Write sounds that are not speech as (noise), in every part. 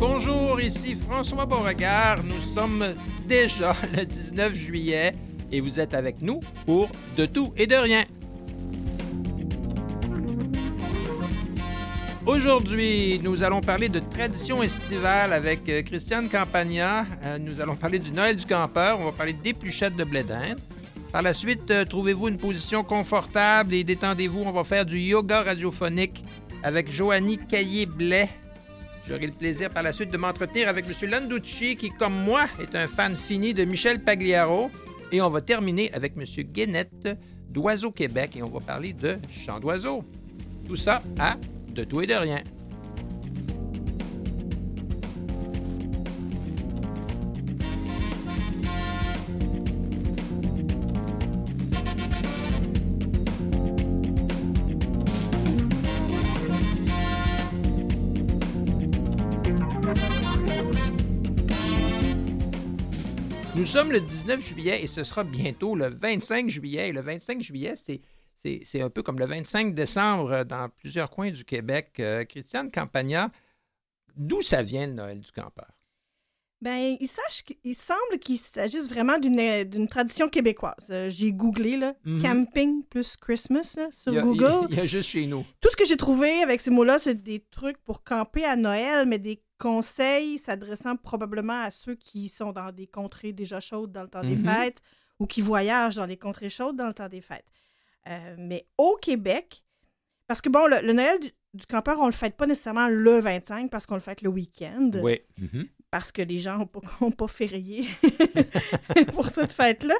Bonjour, ici François Beauregard. Nous sommes déjà (laughs) le 19 juillet et vous êtes avec nous pour De tout et de rien. Aujourd'hui, nous allons parler de tradition estivale avec euh, Christiane Campagna. Euh, nous allons parler du Noël du campeur. On va parler d'épluchettes de blé. Par la suite, euh, trouvez-vous une position confortable et détendez-vous. On va faire du yoga radiophonique avec Joanie Caillé-Blais. J'aurai le plaisir par la suite de m'entretenir avec M. Landucci, qui, comme moi, est un fan fini de Michel Pagliaro. Et on va terminer avec M. Guénette d'Oiseau Québec et on va parler de chant d'oiseau. Tout ça à de tout et de rien. Sommes le 19 juillet et ce sera bientôt le 25 juillet. Et le 25 juillet, c'est c'est un peu comme le 25 décembre dans plusieurs coins du Québec. Euh, Christiane Campagna, d'où ça vient le Noël du campeur? Ben, il, sache, il semble qu'il s'agisse vraiment d'une tradition québécoise. Euh, j'ai googlé là, Mhm. camping plus Christmas là, sur Il y a- Google. Il y a juste chez nous. Tout ce que j'ai trouvé avec ces mots-là, c'est des trucs pour camper à Noël, mais des conseils s'adressant probablement à ceux qui sont dans des contrées déjà chaudes dans le temps des Mhm. fêtes ou qui voyagent dans des contrées chaudes dans le temps des fêtes. Euh, mais au Québec, parce que bon, le, le Noël du, du campeur, on le fête pas nécessairement le 25 parce qu'on le fête le week-end Oui. Mhm. parce que les gens n'ont pas, ont pas férié (laughs) pour cette fête-là.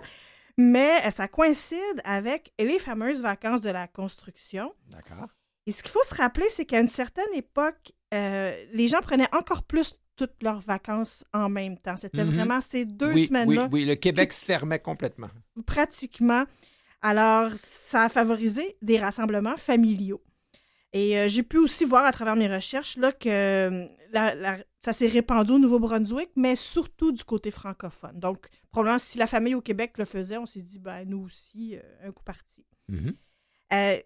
Mais euh, ça coïncide avec les fameuses vacances de la construction. D'accord. Et ce qu'il faut se rappeler, c'est qu'à une certaine époque, euh, les gens prenaient encore plus toutes leurs vacances en même temps. C'était Mhm. vraiment ces deux oui, semaines-là, Oui, oui, le Québec fermait complètement. pratiquement. Alors, ça a favorisé des rassemblements familiaux. Et euh, j'ai pu aussi voir à travers mes recherches là, que euh, la- la- ça s'est répandu au Nouveau-Brunswick, mais surtout du côté francophone. Donc, probablement, si la famille au Québec le faisait, on s'est dit, ben, nous aussi, euh, un coup parti. Mhm. Euh,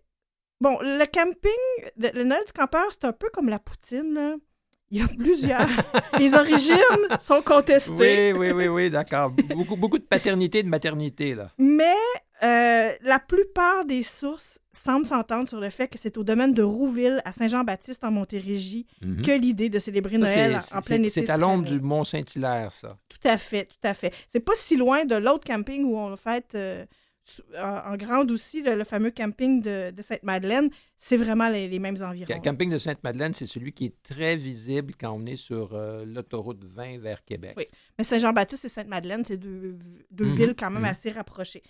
bon, le camping, le, Noël du campeur, c'est un peu comme la poutine. là. Il y a plusieurs. (laughs) Les origines sont contestées. Oui, oui, oui, oui, d'accord. Beaucoup, beaucoup de paternité et de maternité, là. Mais euh, la plupart des sources semblent s'entendre sur le fait que c'est au domaine de Rouville, à Saint-Jean-Baptiste, en Montérégie, Mhm. que l'idée de célébrer Noël en plein été. C'est à l'ombre du Mont-Saint-Hilaire, ça. Tout à fait, tout à fait. C'est pas si loin de l'autre camping où on fête euh, en, grande aussi, le, le fameux camping de, de Sainte-Madeleine. C'est vraiment les, les mêmes Le environs. camping de Sainte-Madeleine, c'est celui qui est très visible quand on est sur euh, l'autoroute 20 vers Québec. Oui. Mais Saint-Jean-Baptiste et Sainte-Madeleine, c'est deux, deux Mhm, villes quand même mhm. assez rapprochées.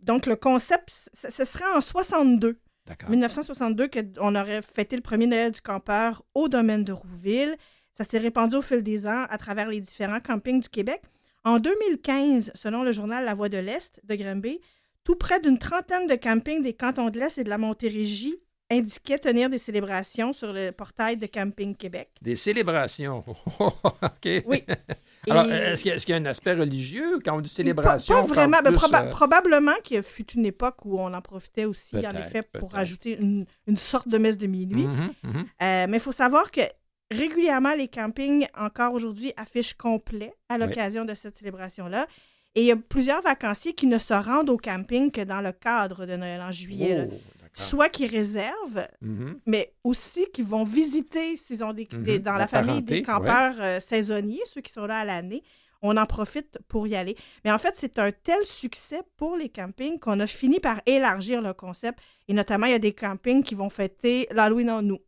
Donc, le concept, ce serait en 62, D'accord. 1962, qu'on aurait fêté le premier Noël du campeur au domaine de Rouville. Ça s'est répandu au fil des ans à travers les différents campings du Québec. En 2015, selon le journal La Voix de l'Est de Granby, tout près d'une trentaine de campings des cantons de l'Est et de la Montérégie indiquaient tenir des célébrations sur le portail de Camping Québec. Des célébrations. (laughs) OK. Oui. (laughs) Alors, est-ce qu'il y, a- y un aspect religieux quand on dit célébration? pas vraiment. Ben, plus, proba- euh, probablement qu'il fut une époque où on en profitait aussi, en effet, pour ajouter une, une sorte de messe de minuit. mhm, mhm. Euh, mais il faut savoir que régulièrement, les campings, encore aujourd'hui, affichent complet à l'occasion de cette célébration-là. Et il y a plusieurs vacanciers qui ne se rendent au camping que dans le cadre de Noël en juillet. Oh. Soit qui réservent, Mhm. mais aussi qui vont visiter, s'ils ont des, Mhm. des- dans La la, famille parenté, des campeurs euh, saisonniers, ceux qui sont là à l'année. On en profite pour y aller. Mais en fait, c'est un tel succès pour les campings qu'on a fini par élargir le concept. Et notamment, il y a des campings qui vont fêter l'Halloween en nous.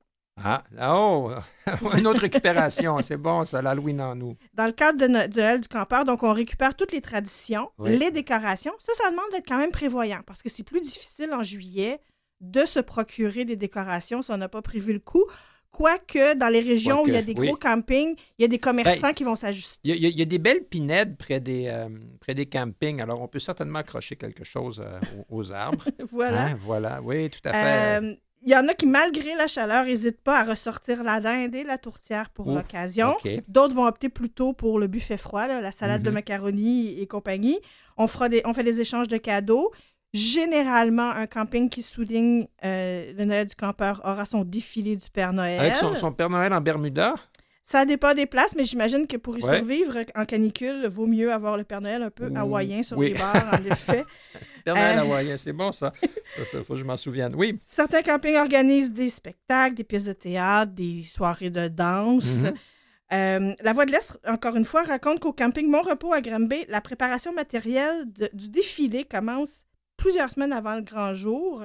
Ah, oh, (laughs) une autre récupération. C'est bon, ça, l'Halloween en nous. Dans le cadre de no- de Noël du campeur, donc on récupère toutes les traditions, Oui. les décorations. Ça, ça demande d'être quand même prévoyant parce que c'est plus difficile en juillet de se procurer des décorations si on n'a pas prévu le coup. Quoique, dans les régions où il y a des oui. gros campings, il y a des commerçants qui vont s'ajuster. Il y, a, y des belles pinèdes près des, euh, près des campings. Alors, on peut certainement accrocher quelque chose euh, aux, aux arbres. (laughs) voilà. Hein, voilà, oui, tout à fait. Euh, Il y en a qui, malgré la chaleur, n'hésitent pas à ressortir la dinde et la tourtière pour l'occasion. D'autres vont opter plutôt pour le buffet froid, là, la salade de Mhm. macaroni et compagnie. On, fera des, on fait des échanges de cadeaux. Généralement, un camping qui souligne euh, le Noël du campeur aura son défilé du Père Noël. Avec son, son Père Noël en Bermuda? Ça dépend des places, mais j'imagine que pour y Ouais. survivre en canicule, vaut mieux avoir le Père Noël un peu hawaïen sur oui. les bars, en (laughs) effet. Euh. hawaïen, c'est bon (laughs) ça. Ça, faut que je m'en souvienne. Oui. Certains campings organisent des spectacles, des pièces de théâtre, des soirées de danse. Mhm. Euh, la Voix de l'Est, encore une fois, raconte qu'au camping Mon Repos à Granby, la préparation matérielle de- du défilé commence plusieurs semaines avant le grand jour.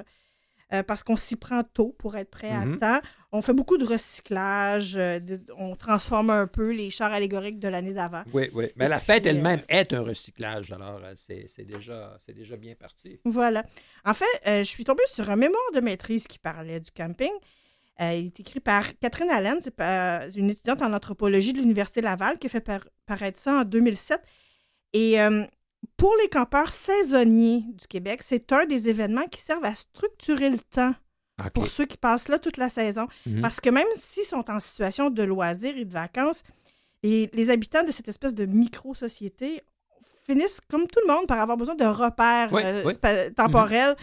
euh, parce qu'on s'y prend tôt pour être prêt à temps. On fait beaucoup de recyclage, euh, de- on transforme un peu les chars allégoriques de l'année d'avant. Oui, oui. Mais la fête euh, elle-même est un recyclage, alors euh, c'est c'est déjà, c'est déjà bien parti. Voilà. En fait, euh, je suis tombée sur un mémoire de maîtrise qui parlait du camping. Euh, il est écrit par Catherine Allen, c'est une étudiante en anthropologie de l'Université Laval qui a fait par- paraître ça en 2007. Et euh, pour les campeurs saisonniers du Québec, c'est un des événements qui servent à structurer le temps Pour ceux qui passent là toute la saison. Mhm. Parce que même s'ils sont en situation de loisirs et de vacances, les, les habitants de cette espèce de micro-société finissent, comme tout le monde, par avoir besoin de repères Oui, euh, oui. spa- temporels.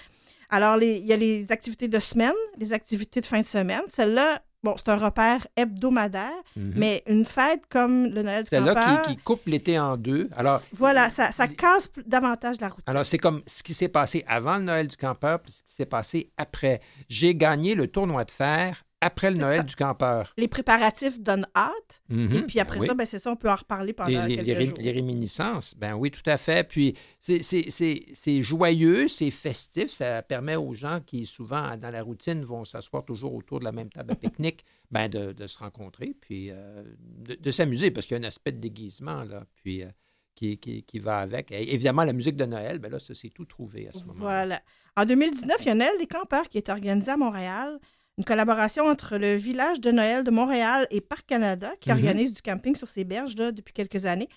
Alors, il y a les activités de semaine, les activités de fin de semaine. Celle-là, bon, c'est un repère hebdomadaire, Mhm. mais une fête comme le Noël du C'est là campeur, qui, qui coupe l'été en deux. Alors, voilà, ça, ça casse davantage la routine. Alors, c'est comme ce qui s'est passé avant le Noël du campeur puis ce qui s'est passé après. J'ai gagné le tournoi de fer après le Noël ça. du campeur. les préparatifs donnent hâte, et Mhm. puis après Ben oui. ça, ben, c'est ça, on peut en reparler pendant les, les- quelques les jours. les réminiscences, ben oui, tout à fait. Puis c'est- joyeux, c'est festif, ça permet aux gens qui souvent dans la routine vont s'asseoir toujours autour de la même table à pique-nique, (laughs) ben de, de se rencontrer, puis euh, de, de s'amuser, parce qu'il y a un aspect de déguisement, là, puis euh, qui, qui, qui va avec. Et évidemment, la musique de Noël, ben là, ça c'est tout trouvé à ce moment-là. Voilà. En 2019, il y a Noël des campeurs qui est organisé à Montréal. Une collaboration entre le village de Noël de Montréal et Parc Canada qui Mhm. organise du camping sur ces berges là, depuis quelques années.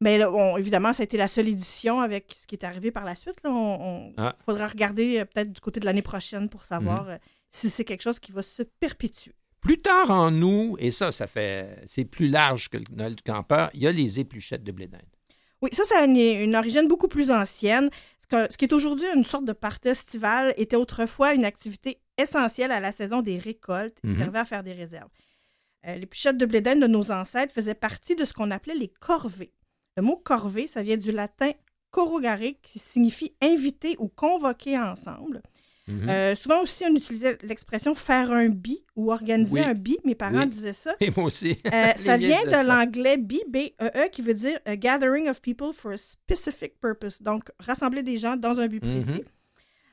Mais là, on- évidemment, ça a été la seule édition avec ce qui est arrivé par la suite. Il Ah. faudra regarder euh, peut-être du côté de l'année prochaine pour Mhm. savoir euh, si c'est quelque chose qui va se perpétuer. Plus tard en nous, et ça, ça fait, c'est plus large que le Noël du campeur, il y a les épluchettes de blé d'Inde. Oui, ça, ça a une, une origine beaucoup plus ancienne. Ce, que- ce qui est aujourd'hui une sorte de party estival était autrefois une activité essentielle à la saison des récoltes et Mhm. servait à faire des réserves. Euh, les puchettes de blé de nos ancêtres faisaient partie de ce qu'on appelait les corvées. Le mot corvée, ça vient du latin corrogare, qui signifie inviter ou convoquer ensemble. Mhm. Euh, souvent aussi, on utilisait l'expression faire un bi ou organiser Oui. un bi. Mes parents Oui. disaient ça. (laughs) Et moi aussi. Euh, ça vient de l'anglais B, B, E, E, qui veut dire a gathering of people for a specific purpose. Donc, rassembler des gens dans un but Mhm. précis.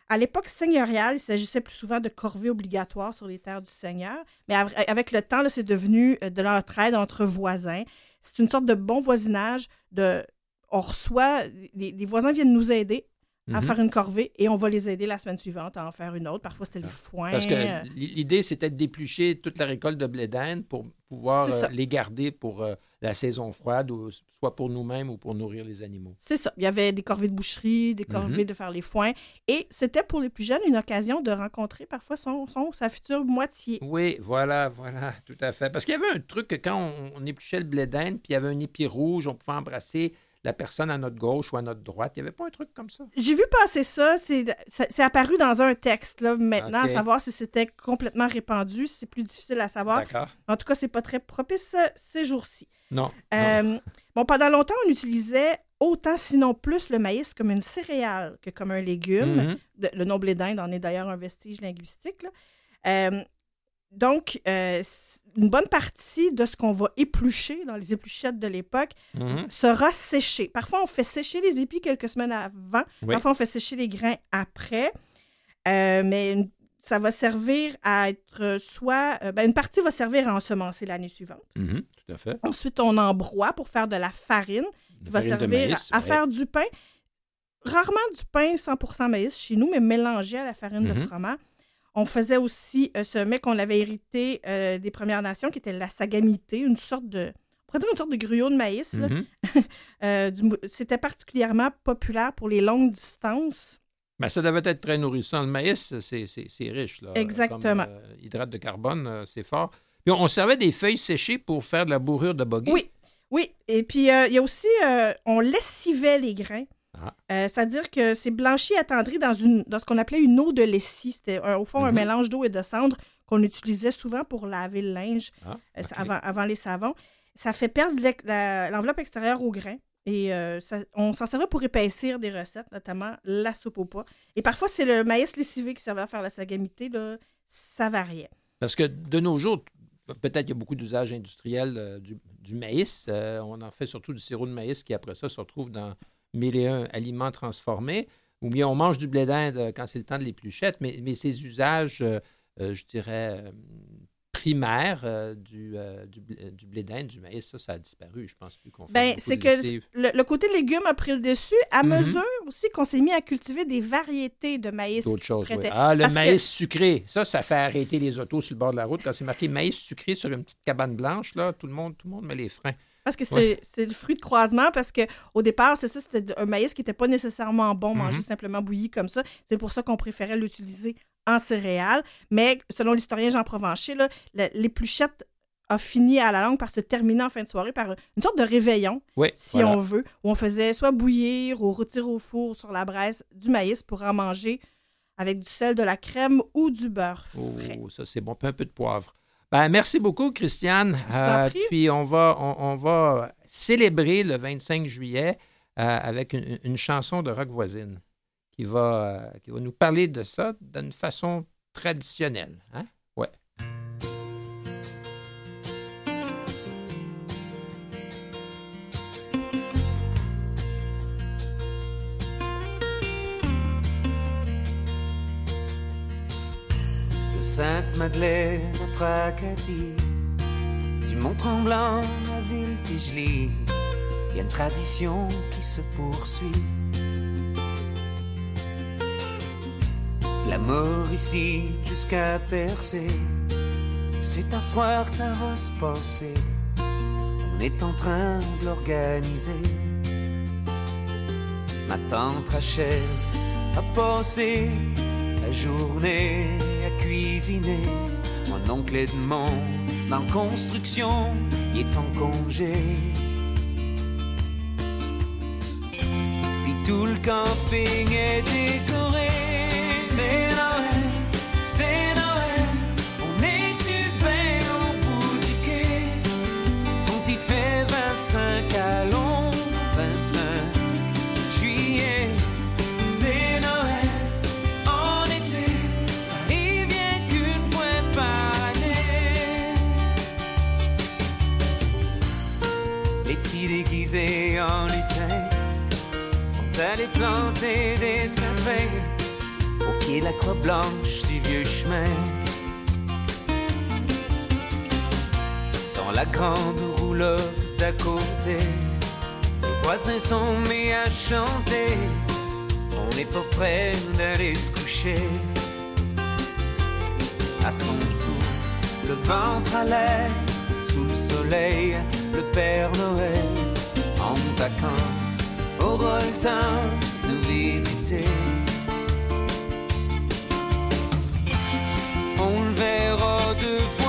À l'époque seigneuriale, il s'agissait plus souvent de corvées obligatoires sur les terres du seigneur. Mais av- avec le temps, c'est devenu euh, de l'entraide entre voisins. C'est une sorte de bon voisinage. De, on reçoit, les, les voisins viennent nous aider à Mhm. faire une corvée et on va les aider la semaine suivante à en faire une autre. Parfois, c'était les foins. Parce que l- l'idée, c'était déplucher toute la récolte de blé d'Inde pour pouvoir euh, les garder pour euh, la saison froide, ou soit pour nous-mêmes ou pour nourrir les animaux. C'est ça. Il y avait des corvées de boucherie, des corvées Mhm. de faire les foins. Et c'était pour les plus jeunes une occasion de rencontrer parfois son, son sa future moitié. Oui, voilà, voilà, tout à fait. Parce qu'il y avait un truc que quand on, on épluchait le blé d'Inde, puis il y avait un épi rouge, on pouvait embrasser la personne à notre gauche ou à notre droite. Il n'y avait pas un truc comme ça? J'ai vu passer ça. C'est apparu dans un texte. Là, maintenant, à savoir si c'était complètement répandu, c'est plus difficile à savoir. D'accord. En tout cas, c'est pas très propice euh, ces jours-ci. Non. non. Euh, bon, pendant longtemps, on utilisait autant, sinon plus, le maïs comme une céréale que comme un légume. Mhm. De- le nom blé d'Inde en est d'ailleurs un vestige linguistique. là. Euh, donc, euh, une bonne partie de ce qu'on va éplucher dans les épluchettes de l'époque Mhm. sera séché. Parfois, on fait sécher les épis quelques semaines avant. Oui. Parfois, on fait sécher les grains après. Euh, mais une- ça va servir à être euh, soit... euh, ben, une partie va servir à ensemencer l'année suivante. Mhm, Tout à fait. Ensuite, on embroie pour faire de la farine qui va servir maïs, à, à ouais. faire du pain. Rarement du pain 100% maïs chez nous, mais mélangé à la farine de Mhm. froment. On faisait aussi euh, ce mets qu'on avait hérité euh, des Premières Nations, qui était la sagamité, une sorte de... On pourrait dire une sorte de gruau de maïs. Mhm. (laughs) Euh, C'était particulièrement populaire pour les longues distances. Ben, ça devait être très nourrissant. Le maïs, c'est- riche. Là, Exactement. Comme, hydrate de carbone, c'est fort. Puis on, servait des feuilles séchées pour faire de la bourrure de bogey. Oui, oui. Et puis, il y a aussi, on lessivait les grains. Ah. Euh, C'est-à-dire que c'est blanchi attendri dans, une, dans ce qu'on appelait une eau de lessive. C'était au fond un Mhm. mélange d'eau et de cendre qu'on utilisait souvent pour laver le linge Ah, euh, avant, avant les savons. Ça fait perdre l'enveloppe extérieure au grain. Et euh, ça- on s'en servait pour épaissir des recettes, notamment la soupe au pois. Et parfois, c'est le maïs lessivé qui servait à faire la sagamité. Là. Ça variait. Parce que de nos jours, peut-être qu'il y a beaucoup d'usages industriels euh, du, du maïs. Euh, on en fait surtout du sirop de maïs qui, après ça, se retrouve dans mille et un aliments transformés. Ou bien on mange du blé d'Inde euh, quand c'est le temps de l'épluchette, mais, mais ces usages, euh, euh, je dirais, primaires euh, du, euh, du, blé, du blé d'Inde, du maïs, ça, ça a disparu. Je pense plus qu'on fait Ben, c'est que le, le côté légumes a pris le dessus à Mhm. mesure aussi qu'on s'est mis à cultiver des variétés de maïs D'autres choses, oui. Ah, le Parce que- maïs sucré. Ça, ça fait arrêter les autos sur le bord de la route. Quand c'est marqué maïs sucré sur une petite cabane blanche, là, tout le monde, tout le monde met les freins. Parce que c'est Ouais. le fruit de croisement, parce que au départ, c'est ça, c'était un maïs qui n'était pas nécessairement bon, manger simplement bouilli comme ça. C'est pour ça qu'on préférait l'utiliser en céréales. Mais selon l'historien Jean Provencher, l'épluchette a fini à la langue par se terminer en fin de soirée par une sorte de réveillon, Oui, si voilà. on veut, où on faisait soit bouillir ou rôtir au four sur la braise du maïs pour en manger avec du sel, de la crème ou du beurre frais. Oh, ça c'est bon, puis un peu de poivre. Ben, merci beaucoup, Christiane. prie. puis on va, on, on va célébrer le 25 juillet euh, avec une, une chanson de rock voisine qui va, euh, qui va nous parler de ça d'une façon traditionnelle. Hein? Sainte-Madeleine à Tracadie, du Mont-Tremblant à Ville-Tigely, il y a une tradition qui se poursuit. La mort ici jusqu'à Percé, c'est un soir que ça va se passer. On est en train de l'organiser. Ma tante Rachel a passé la journée à cuisiner. Mon oncle Edmond, dans construction, il est en congé. Puis tout le camping est décoré. Des au pied de la croix blanche du vieux chemin. Dans la grande roulotte d'à côté, les voisins sont mis à chanter. On n'est pas près d'aller se coucher. À son tour, le ventre à l'air, sous le soleil, le Père Noël, en vacances, temps de nous visiter. On le verra deux fois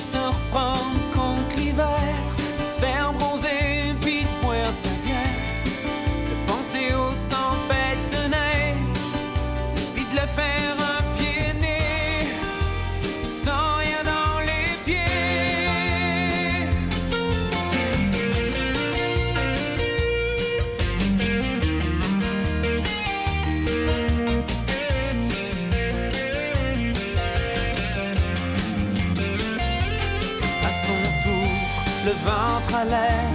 se reprendre contre l'hiver, ventre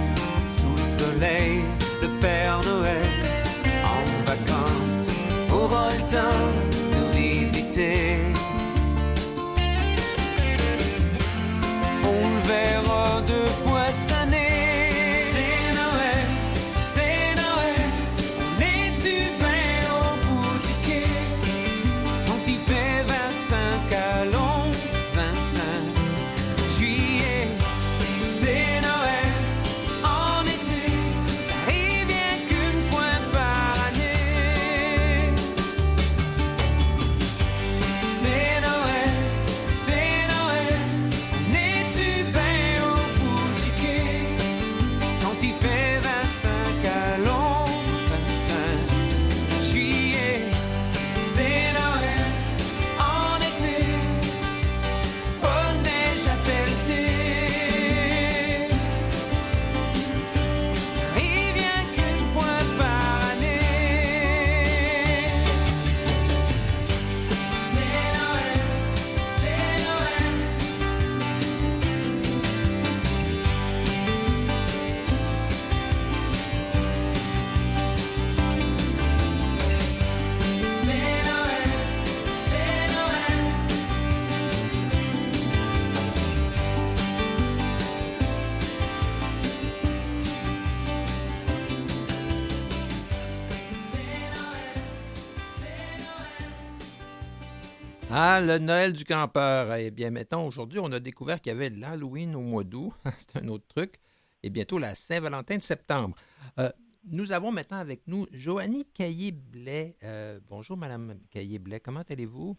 Ah, le Noël du campeur. Eh bien, maintenant, aujourd'hui, on a découvert qu'il y avait l'Halloween au mois d'août. (laughs) C'est un autre truc. Et bientôt la Saint-Valentin de septembre. Euh, nous avons maintenant avec nous Joanie Caillé-Blais. Euh, bonjour, Madame Caillé-Blais. Comment allez-vous?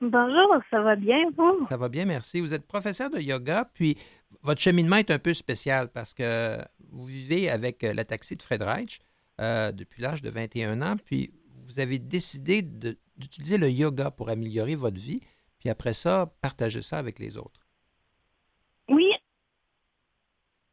Bonjour, ça va bien, vous? Ça va bien, merci. Vous êtes professeur de yoga, puis votre cheminement est un peu spécial parce que vous vivez avec euh, la taxi de Fred Reich euh, depuis l'âge de 21 ans, puis vous avez décidé de- d'utiliser le yoga pour améliorer votre vie, puis après ça, partager ça avec les autres. Oui,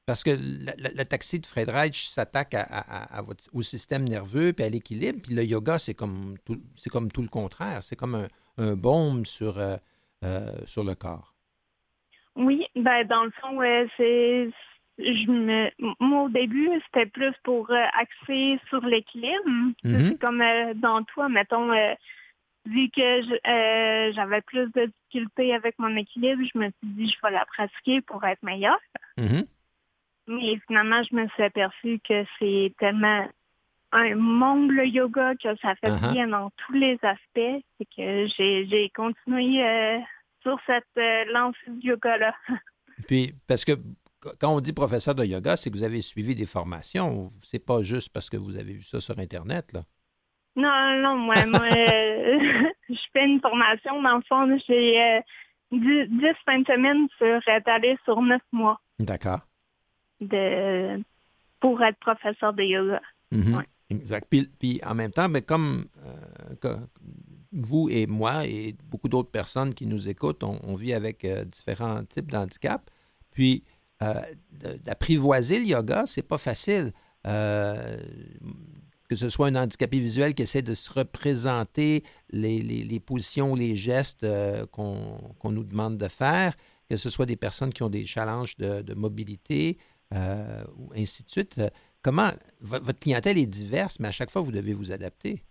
Parce que la- la- le taxi de Fred Reich s'attaque à, à- à votre- au système nerveux puis à l'équilibre. Puis le yoga, c'est comme tout, c'est comme tout le contraire. C'est comme un, un baume sur, euh, euh, sur le corps. oui, ben dans le fond, euh, c'est je me moi au début, c'était plus pour euh, axer sur l'équilibre. Mhm. C'est comme euh, dans toi, mettons euh, vu que euh, j'avais plus de difficultés avec mon équilibre, je me suis dit je vais la pratiquer pour être meilleure. Mhm. Mais finalement, je me suis aperçue que c'est tellement un monde le yoga que ça fait Uh-huh. bien dans tous les aspects. C'est que j'ai continué euh, sur cette euh, lancée du yoga-là. (laughs) Puis, parce que qu- quand on dit professeur de yoga, c'est que vous avez suivi des formations. C'est pas juste parce que vous avez vu ça sur Internet, là? Non, non, moi, (laughs) moi euh, (laughs) je fais une formation. Dans le fond, j'ai euh, 10, 10 fins de semaine sur étalé sur 9 mois D'accord. de pour être professeur de yoga. Mhm. Ouais. Exact. Puis, puis en même temps, mais comme euh, vous et moi et beaucoup d'autres personnes qui nous écoutent, on, on vit avec euh, différents types d'handicap. Puis euh, d'apprivoiser le yoga, c'est pas facile. Euh, que ce soit un handicapé visuel qui essaie de se représenter les, les- les positions, les gestes euh, qu'on nous demande de faire, que ce soit des personnes qui ont des challenges de, mobilité, euh, ainsi de suite. Comment vo- votre clientèle est diverse, mais à chaque fois, vous devez vous adapter.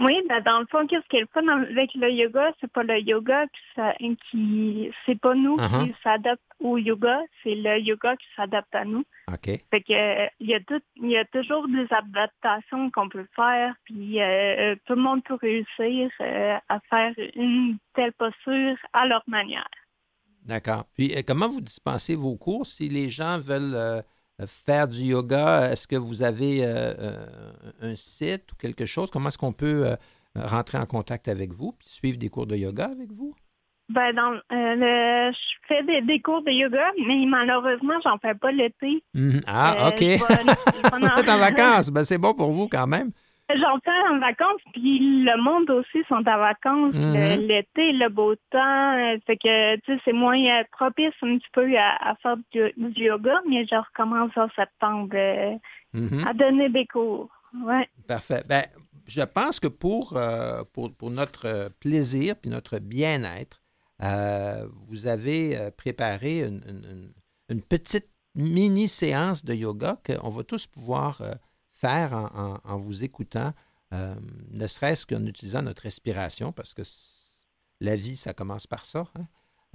Oui, ben dans le fond, qu'est-ce qui est le fun avec le yoga, c'est pas le yoga qui, ça- qui c'est pas nous Uh-huh. qui s'adapte au yoga, c'est le yoga qui s'adapte à nous. OK. Fait que euh, il y a tout, il y a toujours des adaptations qu'on peut faire, puis euh, tout le monde peut réussir euh, à faire une telle posture à leur manière. D'accord. Puis, euh, comment vous dispensez vos cours si les gens veulent euh, faire du yoga? Est-ce que vous avez euh, euh, un site ou quelque chose? Comment est-ce qu'on peut euh, rentrer en contact avec vous puis suivre des cours de yoga avec vous? Ben dans euh, le- je fais des, des cours de yoga, mais malheureusement, j'en fais pas l'été. Mhm. Ah, Euh, OK. je vais- je vais (laughs) vous êtes en (laughs) vacances. Ben, c'est bon pour vous quand même. J'en fais en vacances, puis le monde aussi sont en vacances. Mhm. Le- L'été, le beau temps, euh, fait que tu sais, c'est moins euh, propice un petit peu à, à faire du, du yoga, mais je recommence en septembre euh, Mhm. à donner des cours. Ouais. Parfait. Ben, je pense que pour, euh, pour, pour notre euh, plaisir puis notre bien-être, euh, vous avez euh, préparé une, une- une- une petite mini-séance de yoga qu'on va tous pouvoir euh, faire en, en- en vous écoutant, euh, ne serait-ce qu'en utilisant notre respiration, parce que la vie, ça commence par ça. hein.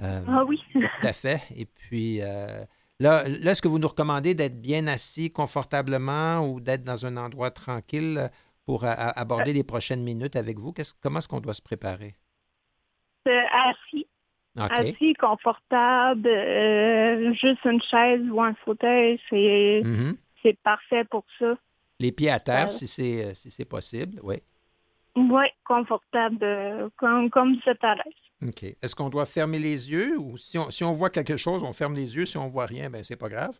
Euh, Ah oui. tout à fait. Et puis, euh, là, là est-ce que vous nous recommandez d'être bien assis confortablement ou d'être dans un endroit tranquille pour a- a- aborder les prochaines minutes avec vous? Qu'est-ce- comment est-ce qu'on doit se préparer? Euh, assis, assis, confortable, juste une chaise ou un fauteuil, c'est Mhm. c'est parfait pour ça. Les pieds à terre, Euh, si c'est si c'est possible, oui. Oui, confortable, euh, comme, comme à l'aise. OK. Est-ce qu'on doit fermer les yeux ou si on, si on voit quelque chose, on ferme les yeux. Si on voit rien, ben c'est pas grave?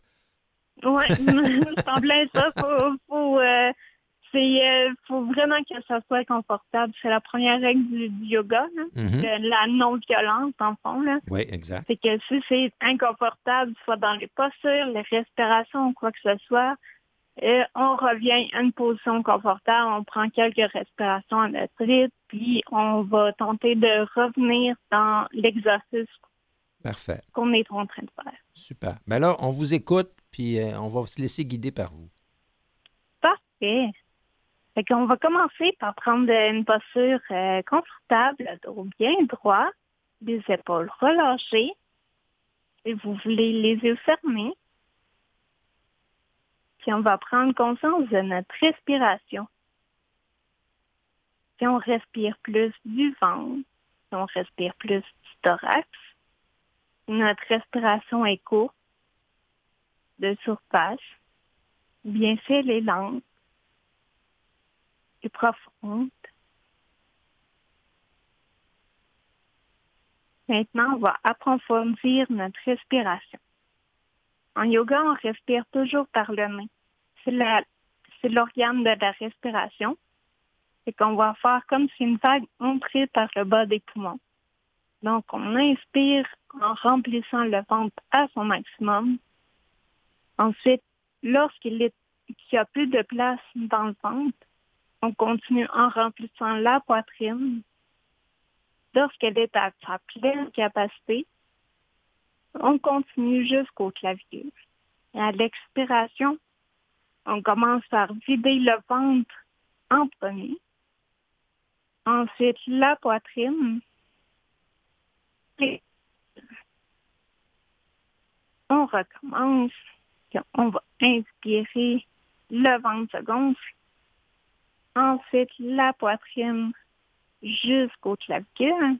Oui, (laughs) (laughs) en plein ça. Faut, faut, euh, euh, faut vraiment que ça soit confortable. C'est la première règle du, du yoga, là. Mhm. De la non-violence, en fond. Là. Oui, exact. C'est que si c'est inconfortable, soit dans les postures, les respirations ou quoi que ce soit, euh, on revient à une position confortable, on prend quelques respirations à notre rythme, puis on va tenter de revenir dans l'exercice Parfait. qu'on est en train de faire. Super. Ben là, on vous écoute, puis euh, on va se laisser guider par vous. Parfait. Fait qu'on va commencer par prendre une posture euh, confortable, le dos bien droit, les épaules relâchées. Et vous voulez les yeux fermés. Puis on va prendre conscience de notre respiration. Puis on respire plus du ventre. Puis on respire plus du thorax. Notre respiration est courte, de surface, bien faite et lente, et profonde. Maintenant, on va approfondir notre respiration. En yoga, on respire toujours par le nez. C'est l'organe de la respiration. Et qu'on va faire comme si une vague entrait par le bas des poumons. Donc, on inspire en remplissant le ventre à son maximum. Ensuite, lorsqu'il n'y a plus de place dans le ventre, on continue en remplissant la poitrine. Lorsqu'elle est à sa pleine capacité, on continue jusqu'au clavier. Et à l'expiration, on commence par vider le ventre en premier. Ensuite, la poitrine. Et on recommence. On va inspirer, le ventre se gonfle. Ensuite, la poitrine jusqu'au clavicule.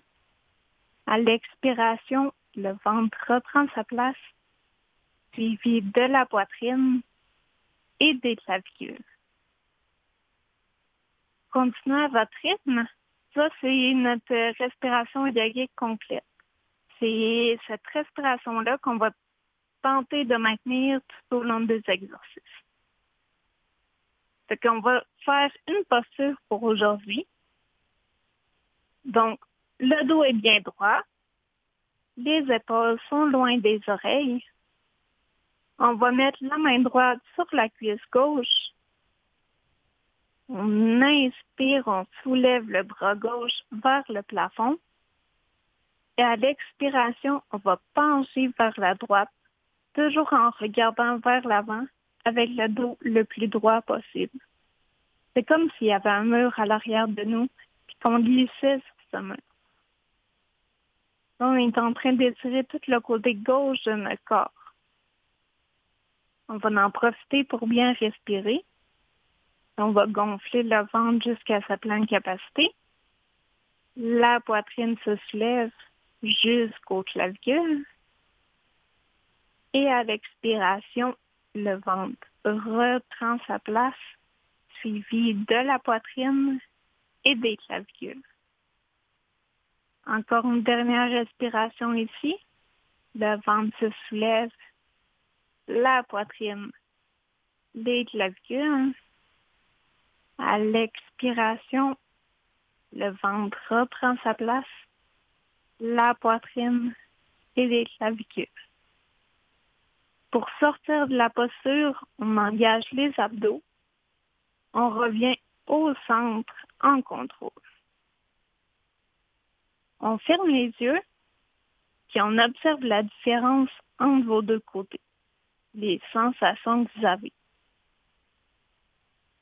À l'expiration, le ventre reprend sa place, suivi de la poitrine et des clavicules. Continuez à votre rythme. Ça, c'est notre respiration yogique complète. C'est cette respiration-là qu'on va tenter de maintenir tout au long des exercices. Fait qu'on va faire une posture pour aujourd'hui. Donc, le dos est bien droit. Les épaules sont loin des oreilles. On va mettre la main droite sur la cuisse gauche. On inspire, on soulève le bras gauche vers le plafond. Et à l'expiration, on va pencher vers la droite, toujours en regardant vers l'avant avec le dos le plus droit possible. C'est comme s'il y avait un mur à l'arrière de nous puis qu'on glissait sur ce mur. On est en train d'étirer tout le côté gauche de notre corps. On va en profiter pour bien respirer. On va gonfler le ventre jusqu'à sa pleine capacité. La poitrine se soulève jusqu'au clavicule. Et à l'expiration, le ventre reprend sa place, suivi de la poitrine et des clavicules. Encore une dernière respiration ici. Le ventre se soulève, la poitrine, les clavicules. À l'expiration, le ventre reprend sa place, la poitrine et les clavicules. Pour sortir de la posture, on engage les abdos. On revient au centre en contrôle. On ferme les yeux, puis on observe la différence entre vos deux côtés, les sensations que vous avez.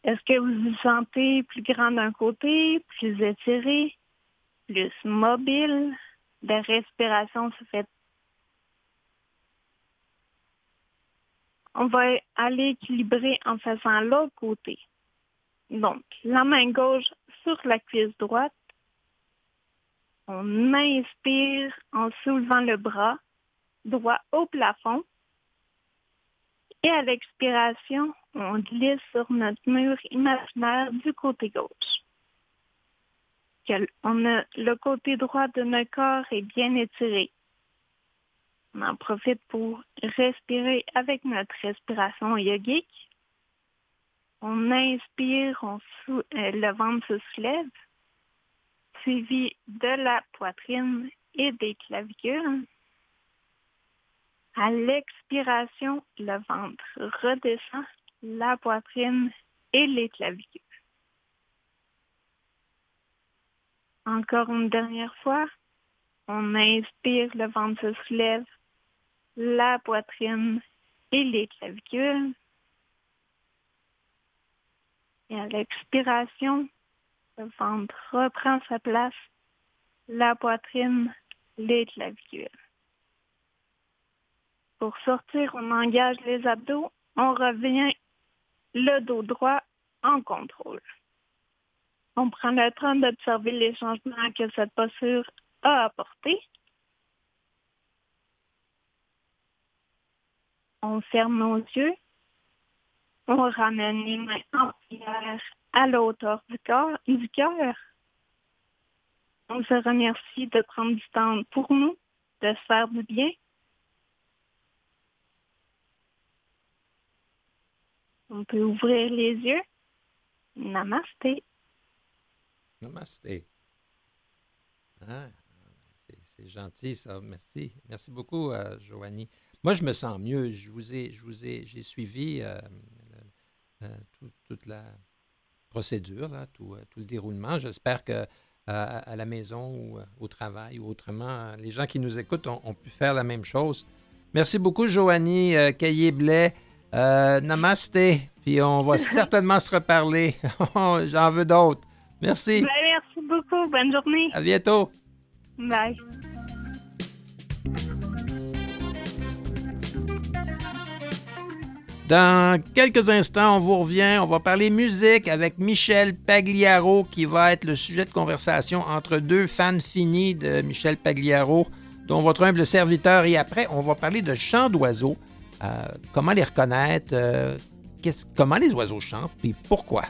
Est-ce que vous vous sentez plus grand d'un côté, plus étiré, plus mobile? La respiration se fait. On va aller équilibrer en faisant l'autre côté. Donc, la main gauche sur la cuisse droite. On inspire en soulevant le bras droit au plafond. Et à l'expiration, on glisse sur notre mur imaginaire du côté gauche. On a, le côté droit de notre corps est bien étiré. On en profite pour respirer avec notre respiration yogique. On inspire, on sou- euh, le ventre se soulève, suivi de la poitrine et des clavicules. À l'expiration, le ventre redescend, la poitrine et les clavicules. Encore une dernière fois, on inspire, le ventre se soulève, la poitrine et les clavicules. Et à l'expiration, le ventre reprend sa place, la poitrine, les clavicules. Pour sortir, on engage les abdos, on revient le dos droit en contrôle. On prend le temps d'observer les changements que cette posture a apporté. On ferme nos yeux. On ramène les mains en prière à la hauteur du. Du cœur. On se remercie de prendre du temps pour nous, de se faire du bien. On peut ouvrir les yeux. Namasté. Namasté. Ah, c'est- c'est gentil, ça. Merci. Merci beaucoup, euh, Joanie. Moi, je me sens mieux. Je vous ai, je vous ai, j'ai suivi euh, euh, tout- toute la procédure, euh, tout le déroulement. J'espère que à la maison ou au travail ou autrement, les gens qui nous écoutent ont, ont pu faire la même chose. Merci beaucoup, Joanie Caillé-Blais. Euh, namasté. Puis on va (laughs) certainement se reparler. (laughs) J'en veux d'autres. Merci. Ben, merci beaucoup. Bonne journée. À bientôt. Bye. Dans quelques instants, on vous revient. On va parler musique avec Michel Pagliaro, qui va être le sujet de conversation entre deux fans finis de Michel Pagliaro, dont votre humble serviteur. Et après, on va parler de chants d'oiseaux. Euh, comment les reconnaître, euh, comment les oiseaux chantent, puis pourquoi?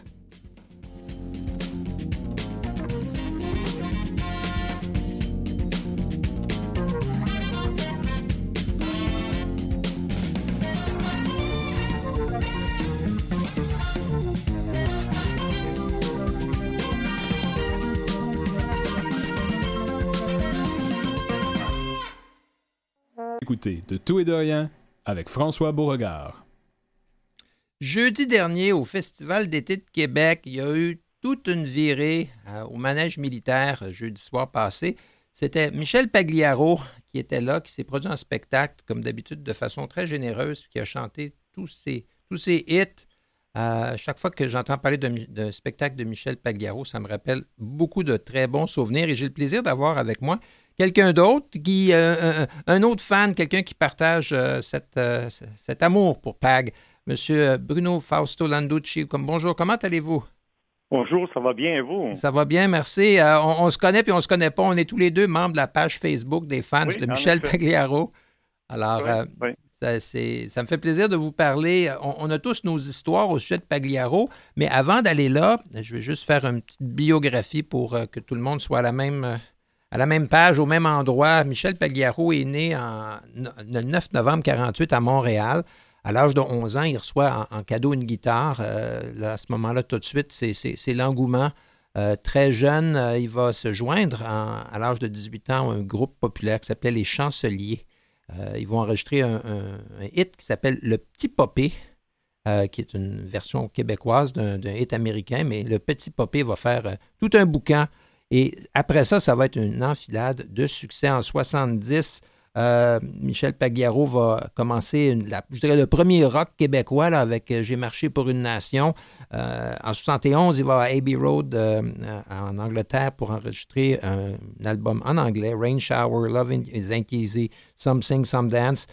Écoutez De tout et de rien avec François Beauregard. Jeudi dernier, au Festival d'été de Québec, il y a eu toute une virée euh, au manège militaire euh, jeudi soir passé. C'était Michel Pagliaro qui était là, qui s'est produit en spectacle, comme d'habitude, de façon très généreuse, qui a chanté tous ses, tous ses hits. Euh, chaque fois que j'entends parler de spectacle de Michel Pagliaro, ça me rappelle beaucoup de très bons souvenirs et j'ai le plaisir d'avoir avec moi quelqu'un d'autre, qui, euh, un, un autre fan, quelqu'un qui partage euh, cette, euh, cet amour pour Pag. Monsieur Bruno Fausto Landucci, comme bonjour, comment allez-vous? Bonjour, ça va bien et vous? Ça va bien, merci. Euh, on, on se connaît puis on se connaît pas. On est tous les deux membres de la page Facebook des fans Oui, de Michel. Pagliaro. Alors, Oui, euh, oui. ça, me fait plaisir de vous parler. On, on a tous nos histoires au sujet de Pagliaro, mais avant d'aller là, je vais juste faire une petite biographie pour euh, que tout le monde soit à la même, euh, à la même page, au même endroit. Michel Pagliaro est né le 9 novembre 48 à Montréal. À l'âge de 11 ans, il reçoit en, cadeau une guitare. Euh, à ce moment-là, tout de suite, c'est- l'engouement. Euh, très jeune, euh, il va se joindre à l'âge de 18 ans à un groupe populaire qui s'appelait Les Chanceliers. Ils vont enregistrer un, hit qui s'appelle Le Petit Popé, qui est une version québécoise d'un hit américain, mais Le Petit Popé va faire tout un boucan. Et après ça, ça va être une enfilade de succès. En 70, euh, Michel Pagliaro va commencer, je dirais, le premier rock québécois avec euh, J'ai marché pour une nation. Euh, en 71, il va à Abbey Road en Angleterre pour enregistrer un, album en anglais, Rain Shower, Love is Ain't Easy, Some Sing, Some Dance.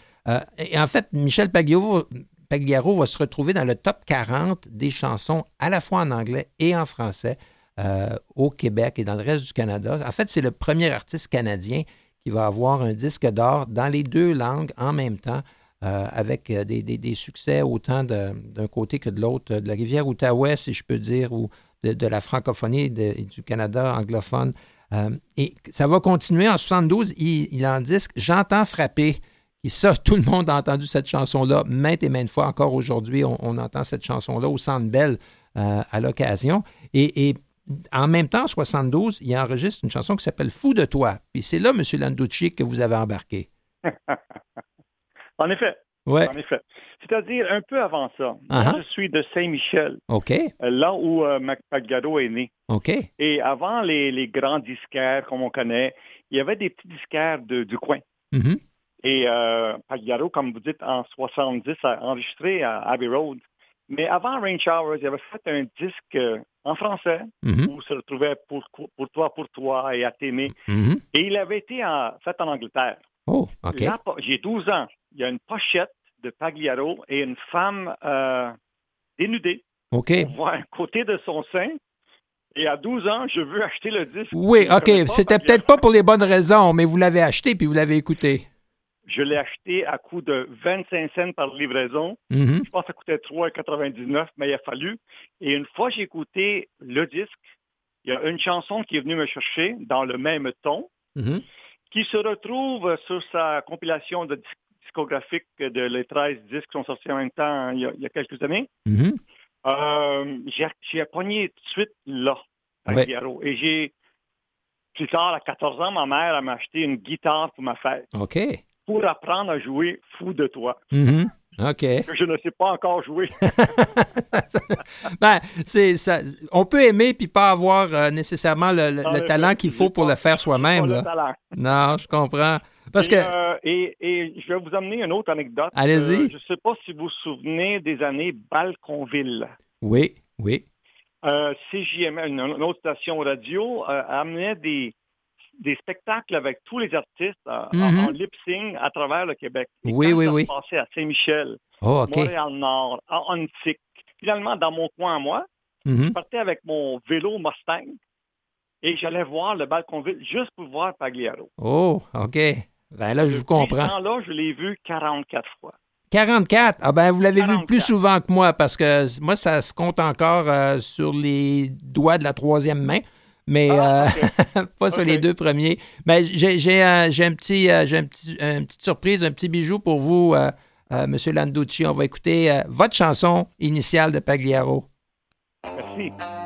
Et en fait, Michel Pagliaro, Pagliaro va se retrouver dans le top 40 des chansons à la fois en anglais et en français euh, au Québec et dans le reste du Canada. En fait, c'est le premier artiste canadien qui va avoir un disque d'or dans les deux langues en même temps, euh, avec euh, des, des- succès autant d'un côté que de l'autre, de la rivière Outaouais, si je peux dire, ou de, la francophonie de- du Canada anglophone. Et ça va continuer. En 72, il, il en disque J'entends frapper. Et ça, (laughs) tout le monde a entendu cette chanson-là maintes et maintes fois. Encore aujourd'hui, on, entend cette chanson-là au Centre Bell à l'occasion. Et en même temps, en 72, il enregistre une chanson qui s'appelle Fou de toi. Puis c'est là, M. Landucci, que vous avez embarqué. (laughs) En effet, Ouais. en effet. C'est-à-dire un peu avant ça. Uh-huh. Moi, je suis de Saint-Michel, OK. euh, là où euh, Mac Pagliaro est né. OK. Et avant les, les grands disquaires, comme on connaît, il y avait des petits disquaires de- du coin. Mhm. Et euh, Pagliaro, comme vous dites, en 70, a enregistré à Abbey Road. Mais avant Rain Showers, il avait fait un disque euh, en français Mhm. où se retrouvait pour, pour toi, pour toi et à t'aimer. Mhm. Et il avait été en, fait en Angleterre. Oh, OK. J'ai 12 ans. Il y a une pochette de Pagliaro et une femme euh, dénudée. OK. On voit un côté de son sein Et à 12 ans, je veux acheter le disque. Oui, OK. C'était peut-être pas pour les bonnes raisons, mais vous l'avez acheté puis vous l'avez écouté. Je l'ai acheté à coût de 25 cents par livraison. Mhm. Je pense que ça coûtait 3,99, mais il a fallu. Et une fois j'ai écouté le disque, il y a une chanson qui est venue me chercher dans le même ton, Mhm. qui se retrouve sur sa compilation de dis- discographique de les 13 disques qui sont sortis en même temps il y a, il y a quelques années. Mhm. Euh, j'ai pogné tout de suite là, à Ouais. Et j'ai, plus tard, à 14 ans, ma mère m'a acheté une guitare pour ma fête, OK. Pour apprendre à jouer Fou de toi, Mhm. OK. que je ne sais pas encore jouer. (laughs) ben, c'est ça. On peut aimer puis pas avoir euh, nécessairement le, le- En le effet, talent qu'il faut pour le faire soi-même. Non, je comprends. Parce et, que. euh, et, et je vais vous amener une autre anecdote. Allez-y. Euh, je ne sais pas si vous vous souvenez des années Balconville. Oui, oui. Euh, CJML, une, une autre station radio, amenait des, des spectacles avec tous les artistes en- Mhm. en, lip-sync à travers le Québec. Et Oui, oui, oui. passait à Saint-Michel, Oh. Montréal-Nord, à Huntsic, finalement, dans mon coin à moi, Mhm. je partais avec mon vélo Mustang et j'allais voir le Balconville juste pour voir Pagliaro. Oh, OK. Ben là, je vous comprends. ce temps-là, je l'ai vu 44 fois. 44. Ah ben, vous l'avez vu 44. plus souvent que moi parce que moi, ça se compte encore euh, sur les doigts de la troisième main, mais Ah, euh, (laughs) pas sur les deux premiers. Mais j'ai j'ai, j'ai un petit, euh, j'ai un petit, une petite surprise, un petit bijou pour vous, euh, euh, Monsieur Landucci. On va écouter euh, votre chanson initiale de Pagliaro. Merci.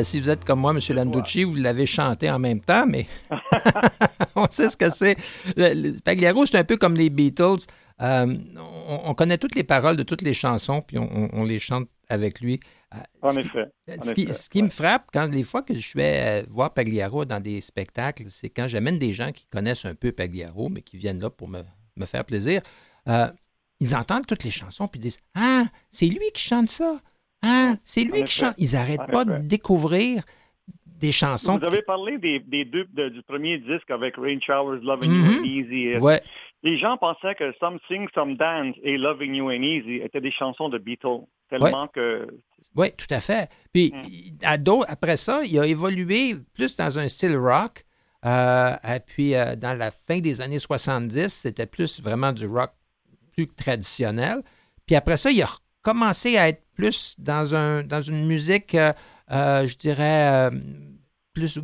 Ah, si vous êtes comme moi, M. Landucci, vous l'avez chanté en même temps, mais (laughs) on sait ce que c'est. Pagliaro, c'est un peu comme les Beatles. Euh, on, on connaît toutes les paroles de toutes les chansons, puis on, les chante avec lui. Euh, En ce qui- effet. en ce qui, ce qui ouais. me frappe, quand les fois que je vais euh, voir Pagliaro dans des spectacles, c'est quand j'amène des gens qui connaissent un peu Pagliaro, mais qui viennent là pour me, me faire plaisir. euh, ils entendent toutes les chansons puis ils disent Ah, c'est lui qui chante ça. Ah, c'est lui qui chante. Ils n'arrêtent En pas de découvrir des chansons. Vous avez parlé des, des deux, de- du premier disque avec Rain Showers, Loving Mhm. You and Easy. Ouais, Les gens pensaient que Some Sing, Some Dance et Loving You and Easy étaient des chansons de Beatles. Tellement que Oui, tout à fait. Puis Mm. après ça, il a évolué plus dans un style rock. Euh, et puis euh, dans la fin des années 70, c'était plus vraiment du rock plus traditionnel. Puis après ça, il a commencé à être plus dans, un, dans une musique, euh, euh, je dirais, euh, plus,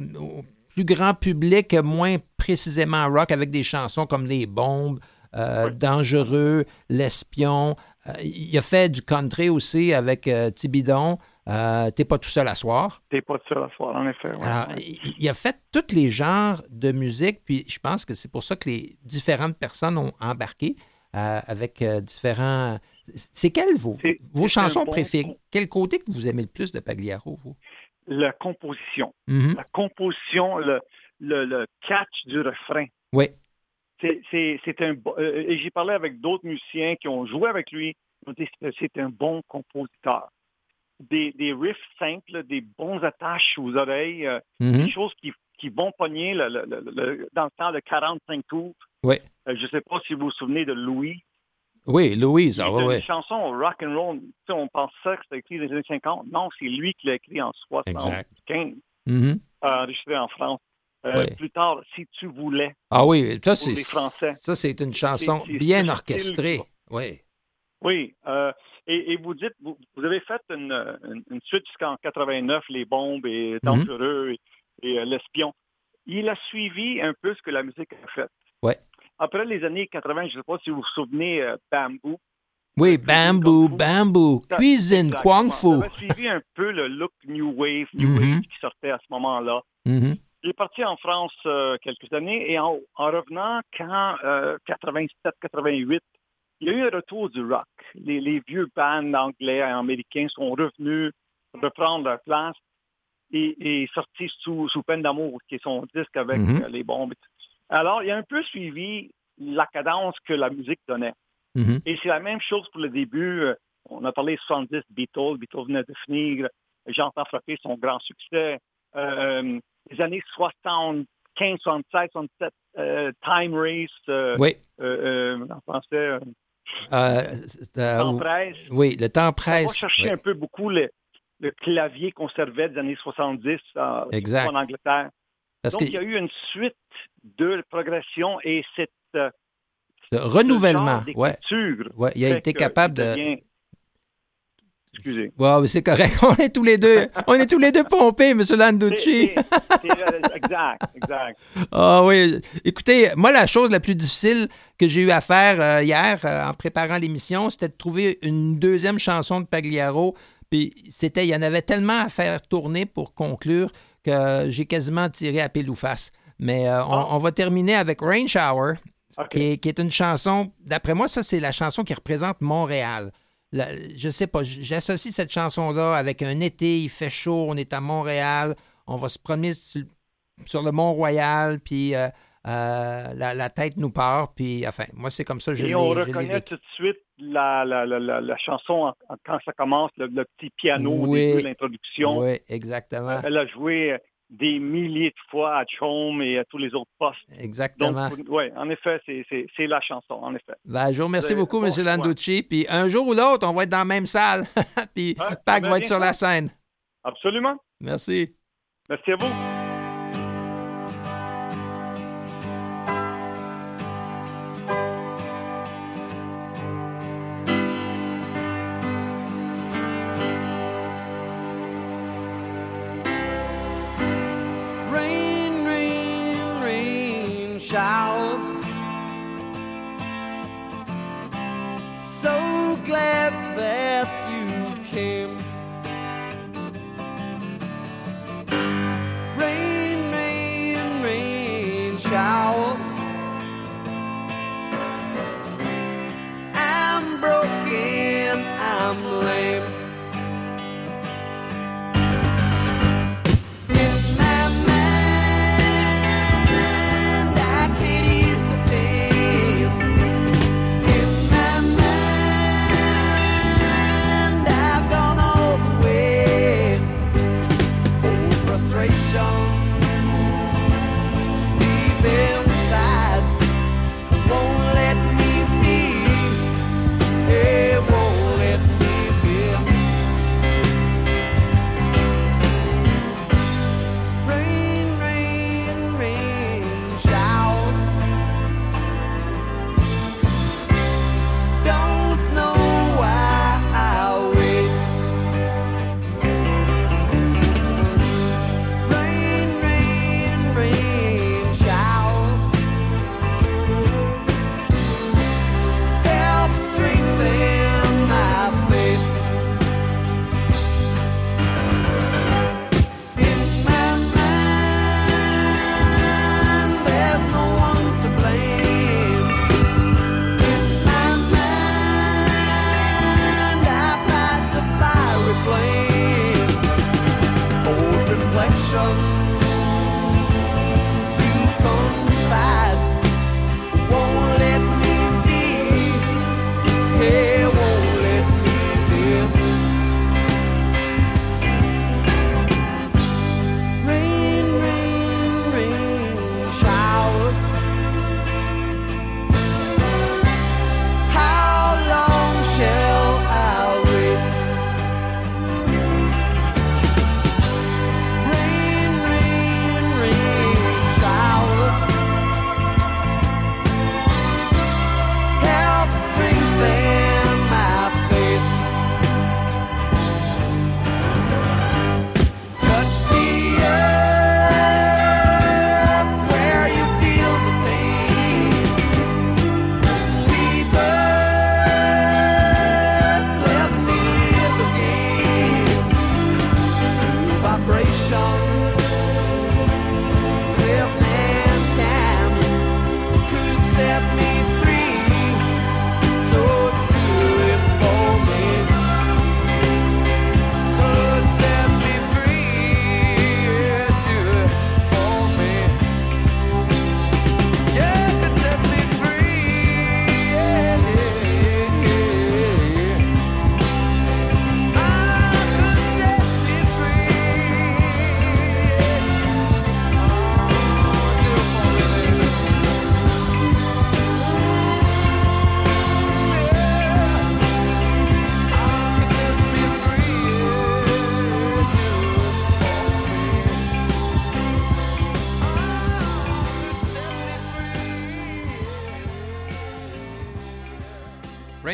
grand public, moins précisément rock, avec des chansons comme Les Bombes, euh, Dangereux, L'Espion. Euh, il a fait du country aussi avec euh, Tibidon. T'es pas tout seul à soir. t'es pas seul à soir, en effet. ouais. Alors, Ouais. il, il a fait tous les genres de musique, puis je pense que c'est pour ça que les différentes personnes ont embarqué avec différents. C'est quelles vos, vos chansons bon- préférées? Quel côté que vous aimez le plus de Pagliaro, vous? La composition. Mhm. La composition, le, le, le catch du refrain. Oui. C'est, un euh, et j'ai parlé avec d'autres musiciens qui ont joué avec lui. Ils m'ont dit que c'est un bon compositeur. Des, des riffs simples, des bons attaches aux oreilles, euh, Mhm. des choses qui, qui vont pogner le- le- le- le- dans le temps de 45 tours. Oui. Euh, je ne sais pas si vous vous souvenez de Louis. Oui, Louise, ah, ouais, une chanson rock and roll. Tu sais, on pense ça que c'était écrit dans les années 50. Non, c'est lui qui l'a écrit en 75, Exact. Mhm. enregistré en France. Euh. Plus tard, si tu voulais. Ah oui, ça, c'est. les Français. Ça, c'est une chanson C'est- c'est bien orchestrée. Oui. Oui. euh, et, et vous dites, vous, vous avez fait une, une, une suite jusqu'en 89, Les Bombes et Dangereux et, et, euh, L'Espion. Il a suivi un peu ce que la musique a fait. Ouais. Après les années 80, je ne sais pas si vous vous souvenez, euh, Bamboo. Oui, Bamboo. Bamboo, Cuisine. Kwang Fu. Ça avait suivi un peu le look New Wave, New Mhm. Wave qui sortait à ce moment-là. Mhm. Il est parti en France euh, quelques années et en, en revenant quand 87-88, il y a eu un retour du rock. Les, les vieux bands anglais et américains sont revenus reprendre leur place et, et sortis sous, sous peine d'amour, qui est son disque avec Mhm. euh, les bombes. Alors, il a un peu suivi la cadence que la musique donnait. Mhm. Et c'est la même chose pour le début. Euh, On a parlé 70 Beatles. Beatles venait de finir. J'entends frapper son grand succès. Euh, les années 75, 76, 77, euh, Time Race, euh, Oui. en français, euh, Temps presse. oui, le temps On va presse. chercher Oui. un peu beaucoup le, le clavier qu'on servait des années 70 euh, Exact. en Angleterre. Parce Donc, que il y a eu une suite de progression et cette euh, le renouvellement, ce ouais, ouais, il a été capable de. Excusez. Wow, c'est correct. (laughs) On est tous les deux, on est tous les deux pompés, M. Landucci. Exact, exact. (laughs) Ah oui. Écoutez, moi, la chose la plus difficile que j'ai eu à faire euh, hier euh, en préparant l'émission, c'était de trouver une deuxième chanson de Pagliaro. Puis c'était, il y en avait tellement à faire tourner pour conclure que j'ai quasiment tiré à pile ou face. Mais euh, on, Ah. on va terminer avec Rain Shower, qui, est, qui est une chanson, d'après moi, ça, c'est la chanson qui représente Montréal. La- je sais pas, j'associe cette chanson-là avec un été, il fait chaud, on est à Montréal, on va se promener sur, sur le Mont-Royal, puis euh, euh, la, la tête nous part, puis enfin, moi, c'est comme ça que je l'ai Et on reconnaît tout de suite la, la, la, la, la chanson en- quand ça commence, le, le petit piano au Oui. début de l'introduction. Oui, exactement. Elle a joué des milliers de fois à Home et à tous les autres postes. Exactement. oui, en effet, c'est- la chanson, en effet. Ben, je vous remercie beaucoup, bon M. Landucci. Puis un jour ou l'autre, on va être dans la même salle. (laughs) puis Ah, Pac ça va être sur ça. la scène. Absolument. Merci. Merci à vous.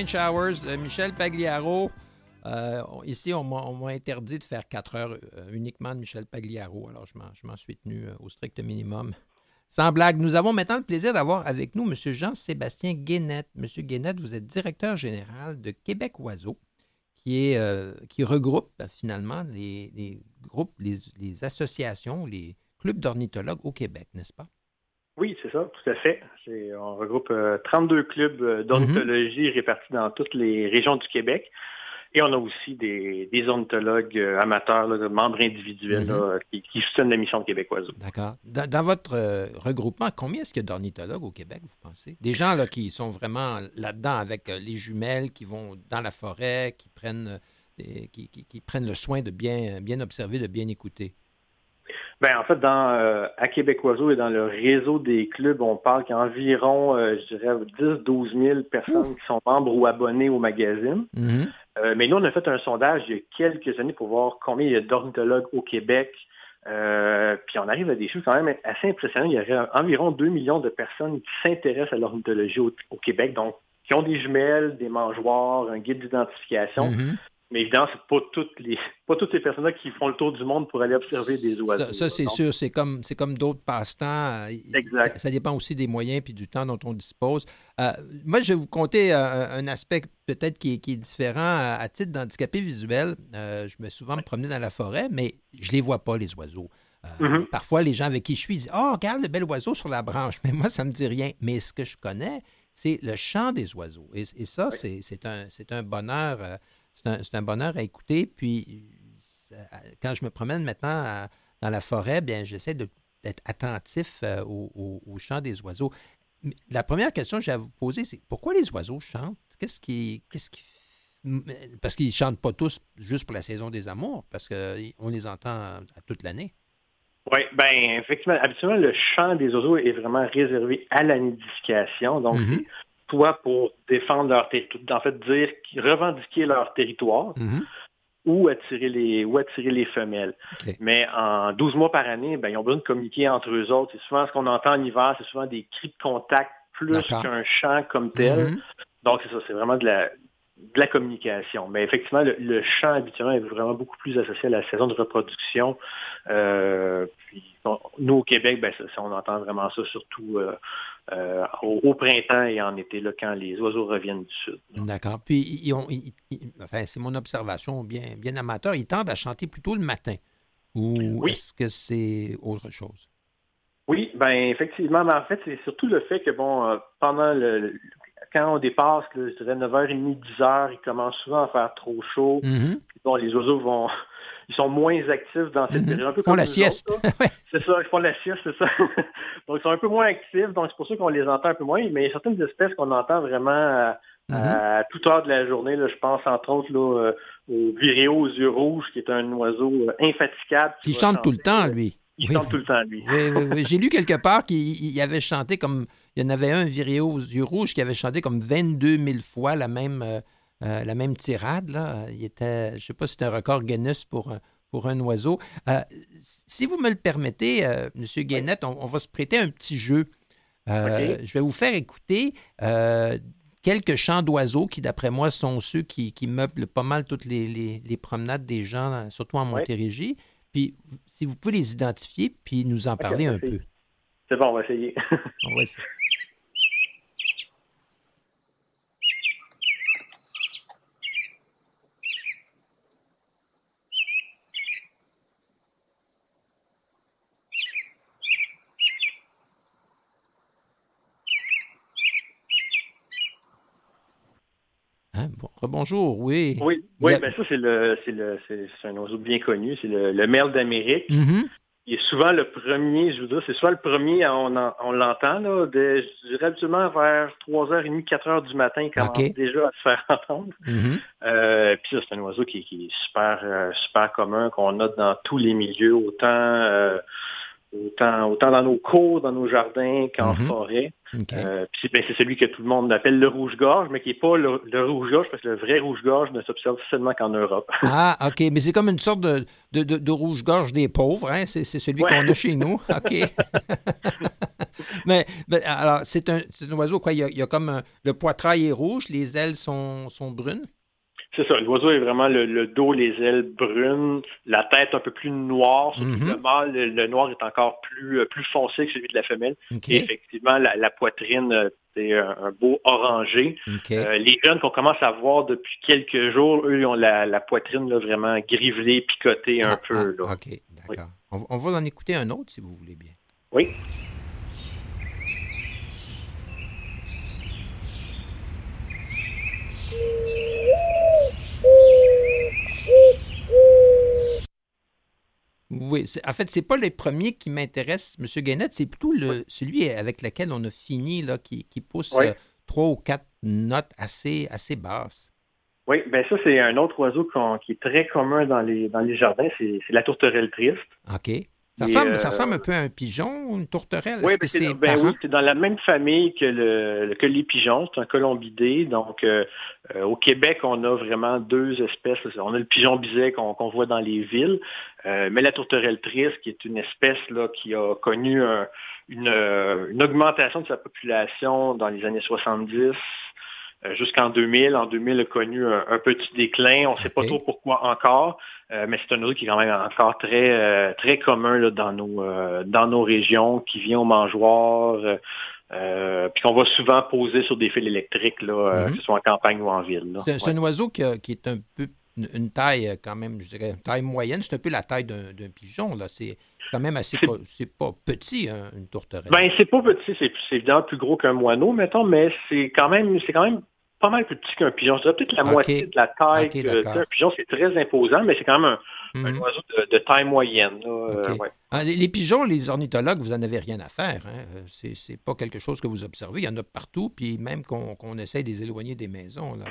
De Michel Pagliaro. Euh, ici, on m'a interdit de faire 4 heures euh, uniquement de Michel Pagliaro, alors je m'en- suis tenu euh, au strict minimum. Sans blague, nous avons maintenant le plaisir d'avoir avec nous M. Jean-Sébastien Guénette. M. Guénette, vous êtes directeur général de Québec Oiseau, qui, regroupe finalement les, groupes, les associations, les clubs d'ornithologues au Québec, n'est-ce pas? Oui, c'est ça, tout à fait. On regroupe euh, 32 clubs euh, d'ornithologie répartis dans toutes les régions du Québec. Et on a aussi des, des ornithologues euh, amateurs, là, membres individuels là, qui, qui soutiennent la mission de Québec Oiseau. D'accord. Dans, dans votre euh, regroupement, combien est-ce qu'il y a d'ornithologues au Québec, vous pensez? Des gens là, qui sont vraiment là-dedans avec euh, les jumelles, qui vont dans la forêt, qui prennent, euh, des- qui, qui- qui prennent le soin de bien, bien observer, de bien écouter. Ben, en fait, dans, euh, à Québec Oiseau et dans le réseau des clubs, on parle qu'il y a environ, euh, je dirais, 10-12 000 personnes qui sont membres ou abonnés au magazine. Euh, mais nous, on a fait un sondage il y a quelques années pour voir combien il y a d'ornithologues au Québec. Euh, puis on arrive à des chiffres quand même assez impressionnants. Il y aurait environ 2 millions de personnes qui s'intéressent à l'ornithologie au, au Québec, donc qui ont des jumelles, des mangeoires, un guide d'identification. Mhm. Mais évidemment, c'est pas toutes les pas toutes les personnes qui font le tour du monde pour aller observer des oiseaux. Ça, ça, c'est sûr, c'est comme, c'est comme d'autres passe-temps. euh, Exact. Ça, ça dépend aussi des moyens puis du temps dont on dispose. Euh, moi, je vais vous conter euh, un aspect peut-être qui, est- qui est différent à, à titre d'handicapé visuel. Euh, je me souvent me promener dans la forêt, mais je les vois pas, les oiseaux. Mhm. Parfois, les gens avec qui je suis disent Oh, regarde le bel oiseau sur la branche. (laughs) Mais moi, ça me dit rien. Mais ce que je connais, c'est le chant des oiseaux. Et, et ça, c'est- c'est un, c'est un bonheur euh, c'est un, bonheur à écouter. Puis, quand je me promène maintenant dans la forêt, bien, j'essaie d'être attentif au, au, chant des oiseaux. La première question que j'ai à vous poser, c'est pourquoi les oiseaux chantent? Qu'est-ce qui, qu'est-ce qui parce qu'ils ne chantent pas tous juste pour la saison des amours, parce qu'on les entend à toute l'année. Oui, bien, effectivement, habituellement, le chant des oiseaux est vraiment réservé à la nidification. Donc, mm-hmm. Soit pour défendre leur territoire, en fait, dire, revendiquer leur territoire, mm-hmm. ou attirer les ou attirer les femelles. Mais en 12 mois par année, ben, ils ont besoin de communiquer entre eux autres. C'est souvent ce qu'on entend en hiver, c'est souvent des cris de contact plus qu'un chant comme tel. Mm-hmm. Donc, c'est ça, c'est vraiment de la, de la communication. Mais effectivement, le, chant habituellement est vraiment beaucoup plus associé à la saison de reproduction. Euh, nous, au Québec, ben, on entend vraiment ça surtout euh, euh, au, printemps et en été, là, quand les oiseaux reviennent du sud. D'accord. Puis, enfin, c'est mon observation bien, bien amateur, ils tendent à chanter plutôt le matin. Ou est-ce que c'est autre chose? Oui, ben effectivement, mais en fait, c'est surtout le fait que, bon, pendant le, quand on dépasse, je dirais 9h30, 10h, il commence souvent à faire trop chaud. Mm-hmm. bon, les oiseaux vont, (laughs) ils sont moins actifs dans cette mm-hmm. période. ils font la sieste. (laughs) c'est ça, ils font la sieste, c'est ça. (laughs) donc, ils sont un peu moins actifs, donc c'est pour ça qu'on les entend un peu moins. Mais il y a certaines espèces qu'on entend vraiment à, mm-hmm. toute heure de la journée. Là, je pense entre autres là, euh, au viréo aux yeux rouges, qui est un oiseau euh, infatigable. Il chante tout le temps, lui. Il chante tout le temps, lui. Oui, oui, oui. J'ai lu quelque part qu'il avait chanté comme il y en avait un, Viréo aux yeux rouges, qui avait chanté comme 22 000 fois la même, euh, euh, la même tirade. Là. Il était, je ne sais pas si c'était un record Guinness pour, pour un oiseau. Euh, si vous me le permettez, M. Guénette, on, va se prêter un petit jeu. Je vais vous faire écouter quelques chants d'oiseaux qui, d'après moi, sont ceux qui, meublent pas mal toutes les, promenades des gens, surtout en Montérégie. Puis, si vous pouvez les identifier, puis nous en parler un peu. C'est bon, on va essayer. on va essayer. Hein? Bonjour, oui. Oui, oui ben ça, c'est le, c'est le, c'est, un oiseau bien connu, c'est le, le merle d'Amérique. Mm-hmm il est souvent le premier, je veux dire, c'est soit le premier, on, on l'entend, là, de, je dirais habituellement vers 3h30, 4h du matin, il commence déjà à se faire (laughs) entendre. Mm-hmm. Euh, puis ça, c'est un oiseau qui, est super, euh, super commun, qu'on a dans tous les milieux, autant euh, autant, autant dans nos cours, dans nos jardins qu'en mhm. forêt. Euh, ben, c'est celui que tout le monde appelle le rouge-gorge, mais qui n'est pas le, rouge-gorge, parce que le vrai rouge-gorge ne s'observe seulement qu'en Europe. (laughs) ah, OK. Mais c'est comme une sorte de, de, rouge-gorge des pauvres, hein? C'est celui qu'on a chez nous. (laughs) OK. (laughs) mais, alors, c'est un, un, oiseau, quoi? Il y a, comme le poitrail est rouge, les ailes sont, sont brunes? C'est ça, l'oiseau est vraiment le, dos, les ailes brunes, la tête un peu plus noire. Mhm. le mâle, le, noir est encore plus, euh, plus foncé que celui de la femelle. Et effectivement, la, poitrine, euh, c'est un, beau orangé. Euh, les jeunes qu'on commence à voir depuis quelques jours, eux, ils ont la, poitrine vraiment grivelée, picotée un ah, peu. Ah, OK, d'accord. On, on va en écouter un autre si vous voulez bien. Oui. Oui, en fait, c'est pas les premiers qui m'intéressent, M. Gainette, c'est plutôt le, celui avec lequel on a fini, là, qui, pousse euh, trois ou quatre notes assez, assez basses. Oui, bien ça, c'est un autre oiseau qui est très commun dans les, dans les jardins, c'est la tourterelle triste. OK. Ça, ressemble, ça ressemble un peu à un pigeon ou une tourterelle? Oui, c'est ben oui, dans la même famille que, le, que les pigeons, c'est un colombidé. Donc, euh, euh, au Québec, on a vraiment deux espèces. On a le pigeon biset qu'on voit dans les villes, euh, mais la tourterelle triste, qui est une espèce là, qui a connu une, une, augmentation de sa population dans les années 70 euh, jusqu'en 2000. En 2000, a connu un, petit déclin. On ne sait pas trop pourquoi encore, euh, mais c'est un oiseau qui est quand même encore très euh, très commun là, dans nos dans nos régions, qui vient aux mangeoires. puis qu'on va souvent poser sur des fils électriques, là, mhm. que ce soit en campagne ou en ville. C'est un oiseau qui, est un peu une taille quand même, je dirais, une taille moyenne. C'est un peu la taille d'un pigeon. là. C'est quand même assez... C'est pas, petit, hein, une tourterelle. Ben, c'est pas petit. C'est évidemment plus gros qu'un moineau, mettons, mais c'est quand même c'est quand même pas mal plus petit qu'un pigeon. Je dirais peut-être la moitié de la taille. un pigeon, c'est très imposant, mais c'est quand même un, mhm. oiseau de, taille moyenne. Ah, les, pigeons, les ornithologues, vous n'en avez rien à faire. Hein? C'est pas quelque chose que vous observez. Il y en a partout, puis même qu'on essaie de les éloigner des maisons. Là.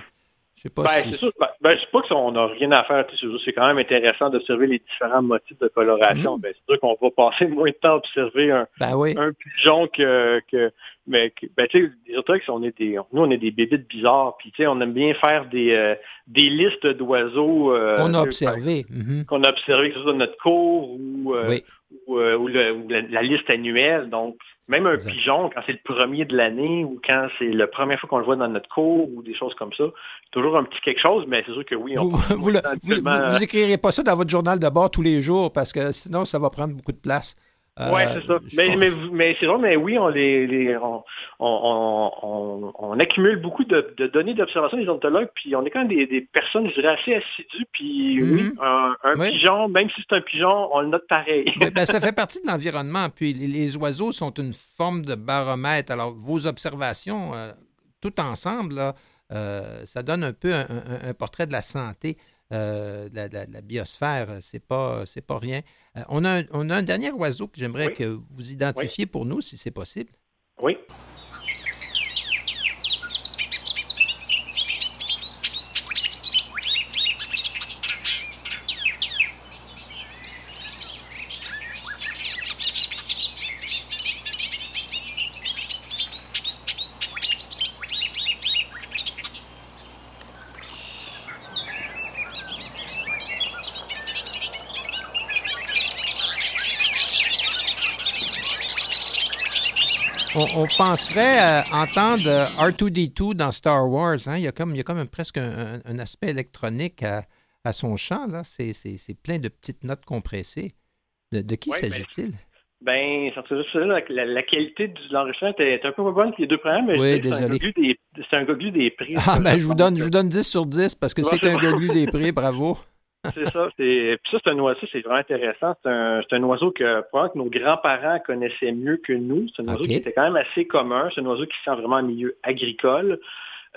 Je sais pas ben, c'est sûr. Ben, ben sais pas qu'on n'a rien à faire. C'est quand même intéressant d'observer les différents motifs de coloration. Ben, c'est sûr qu'on va passer (laughs) moins de temps à observer un, un pigeon que, que mais ben, tu sais, on est des, nous, on est des bébites bizarres, puis tu sais, on aime bien faire des, euh, des listes d'oiseaux euh, qu'on a observés, mhm. qu'on a observé que ce soit dans notre cours ou, euh, ou, ou, la, liste annuelle. Donc, même un pigeon, quand c'est le premier de l'année ou quand c'est la première fois qu'on le voit dans notre cours ou des choses comme ça, toujours un petit quelque chose, mais c'est sûr que oui. On vous, vous, écrirez pas ça dans votre journal de bord tous les jours parce que sinon, ça va prendre beaucoup de place. Oui, c'est ça. Mais, mais, c'est vrai, mais oui, on les, on, on, on, accumule beaucoup de, données d'observation des ornithologues, puis on est quand même des, personnes, je dirais, assez assidues, puis oui, mhm. un, pigeon, même si c'est un pigeon, on le note pareil. ben, ça (laughs) fait partie de l'environnement, puis les, oiseaux sont une forme de baromètre. Alors, vos observations, euh, tout ensemble, là, euh, ça donne un peu un, portrait de la santé euh, de, la, biosphère. C'est pas, c'est pas rien. Euh, on, a un, on a un dernier oiseau que j'aimerais que vous identifiez pour nous, si c'est possible. Oui. On, penserait euh, entendre R2D2 dans Star Wars. Hein? Il, y a comme, il y a comme presque un, aspect électronique à, son chant. Là. C'est, plein de petites notes compressées. De, qui s'agit-il? Ben, la, la, la, qualité de l'enregistrement est un peu moins bonne que les deux premiers, mais oui, c'est un goglu des, prix. Ah, ben, je vous, donne, je vous donne 10 sur 10 parce que c'est un goglu des prix, bravo. C'est ça. C'est... Puis ça, c'est un oiseau, c'est vraiment intéressant. C'est un, c'est un oiseau que, que nos grands-parents connaissaient mieux que nous. C'est un oiseau qui était quand même assez commun. C'est un oiseau qui sent vraiment en milieu agricole.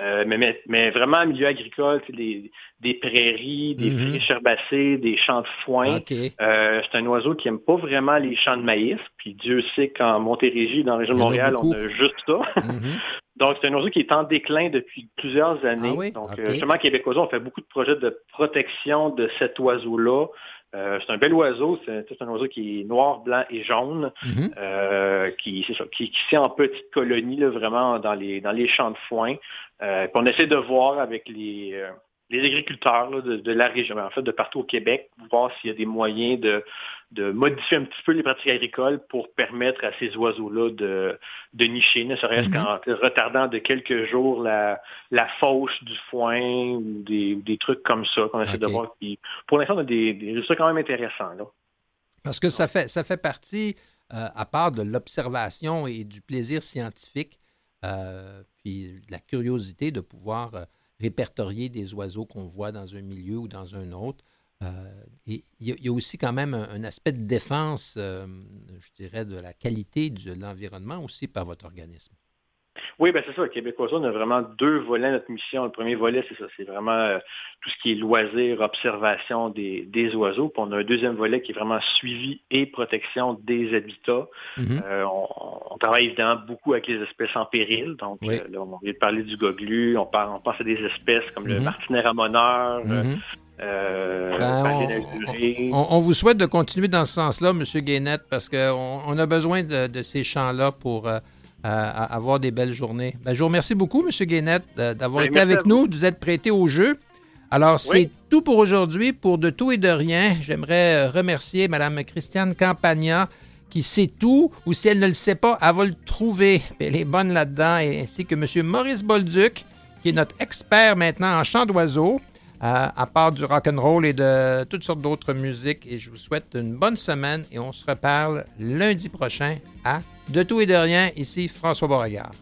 Euh, mais, mais, vraiment en milieu agricole, des, des prairies, des mm friches herbacées, des champs de foin. Euh, c'est un oiseau qui n'aime pas vraiment les champs de maïs. Puis Dieu sait qu'en Montérégie, dans la région de Montréal, on a juste ça. Mhm. (laughs) Donc, c'est un oiseau qui est en déclin depuis plusieurs années. Ah Donc, euh, justement, Québécois, on fait beaucoup de projets de protection de cet oiseau-là. Euh, c'est un bel oiseau, c'est un oiseau qui est noir, blanc et jaune, mhm. euh, qui, c'est ça, qui, qui en petite colonie, là, vraiment dans les, dans les champs de foin. Euh, on essaie de voir avec les, les agriculteurs de, la région, en fait de partout au Québec, voir s'il y a des moyens de, de, modifier un petit peu les pratiques agricoles pour permettre à ces oiseaux-là de, de nicher, ne serait-ce mhm. qu'en retardant de quelques jours la, la fauche du foin ou des, des trucs comme ça qu'on essaie de voir. pour l'instant, on a des, résultats quand même intéressants. Là. Parce que ça fait, ça fait partie, euh, à part de l'observation et du plaisir scientifique, euh, puis de la curiosité de pouvoir... Euh, répertorier des oiseaux qu'on voit dans un milieu ou dans un autre. Euh, il y, a aussi quand même un, aspect de défense, euh, je dirais, de la qualité de l'environnement aussi par votre organisme. Oui, ben c'est ça. Québécois, on a vraiment deux volets à notre mission. Le premier volet, c'est ça, c'est vraiment euh, tout ce qui est loisir, observation des, oiseaux. Puis on a un deuxième volet qui est vraiment suivi et protection des habitats. Mm-hmm. Euh, on, travaille évidemment beaucoup avec les espèces en péril. Donc euh, là, on vient de parler du goglu, on, parle, on pense à des espèces comme le mm-hmm. martinet ramoneur. Mm-hmm. Ben, on, vous souhaite de continuer dans ce sens-là, M. Guénette, parce qu'on on a besoin de, ces champs-là pour à, avoir des belles journées. Ben, je vous remercie beaucoup, M. Guénette, d'avoir ben, été avec nous, de vous être prêté au jeu. Alors, c'est tout pour aujourd'hui. Pour De tout et de rien, j'aimerais euh, remercier Mme Christiane Campagna qui sait tout, ou si elle ne le sait pas, elle va le trouver. Elle est bonne là-dedans, ainsi que M. Maurice Bolduc, qui est notre expert maintenant en chant d'oiseaux, euh, euh, à part du rock and roll et de toutes sortes d'autres musiques. Et je vous souhaite une bonne semaine et on se reparle lundi prochain à De tout et de rien. Ici François Beauregard.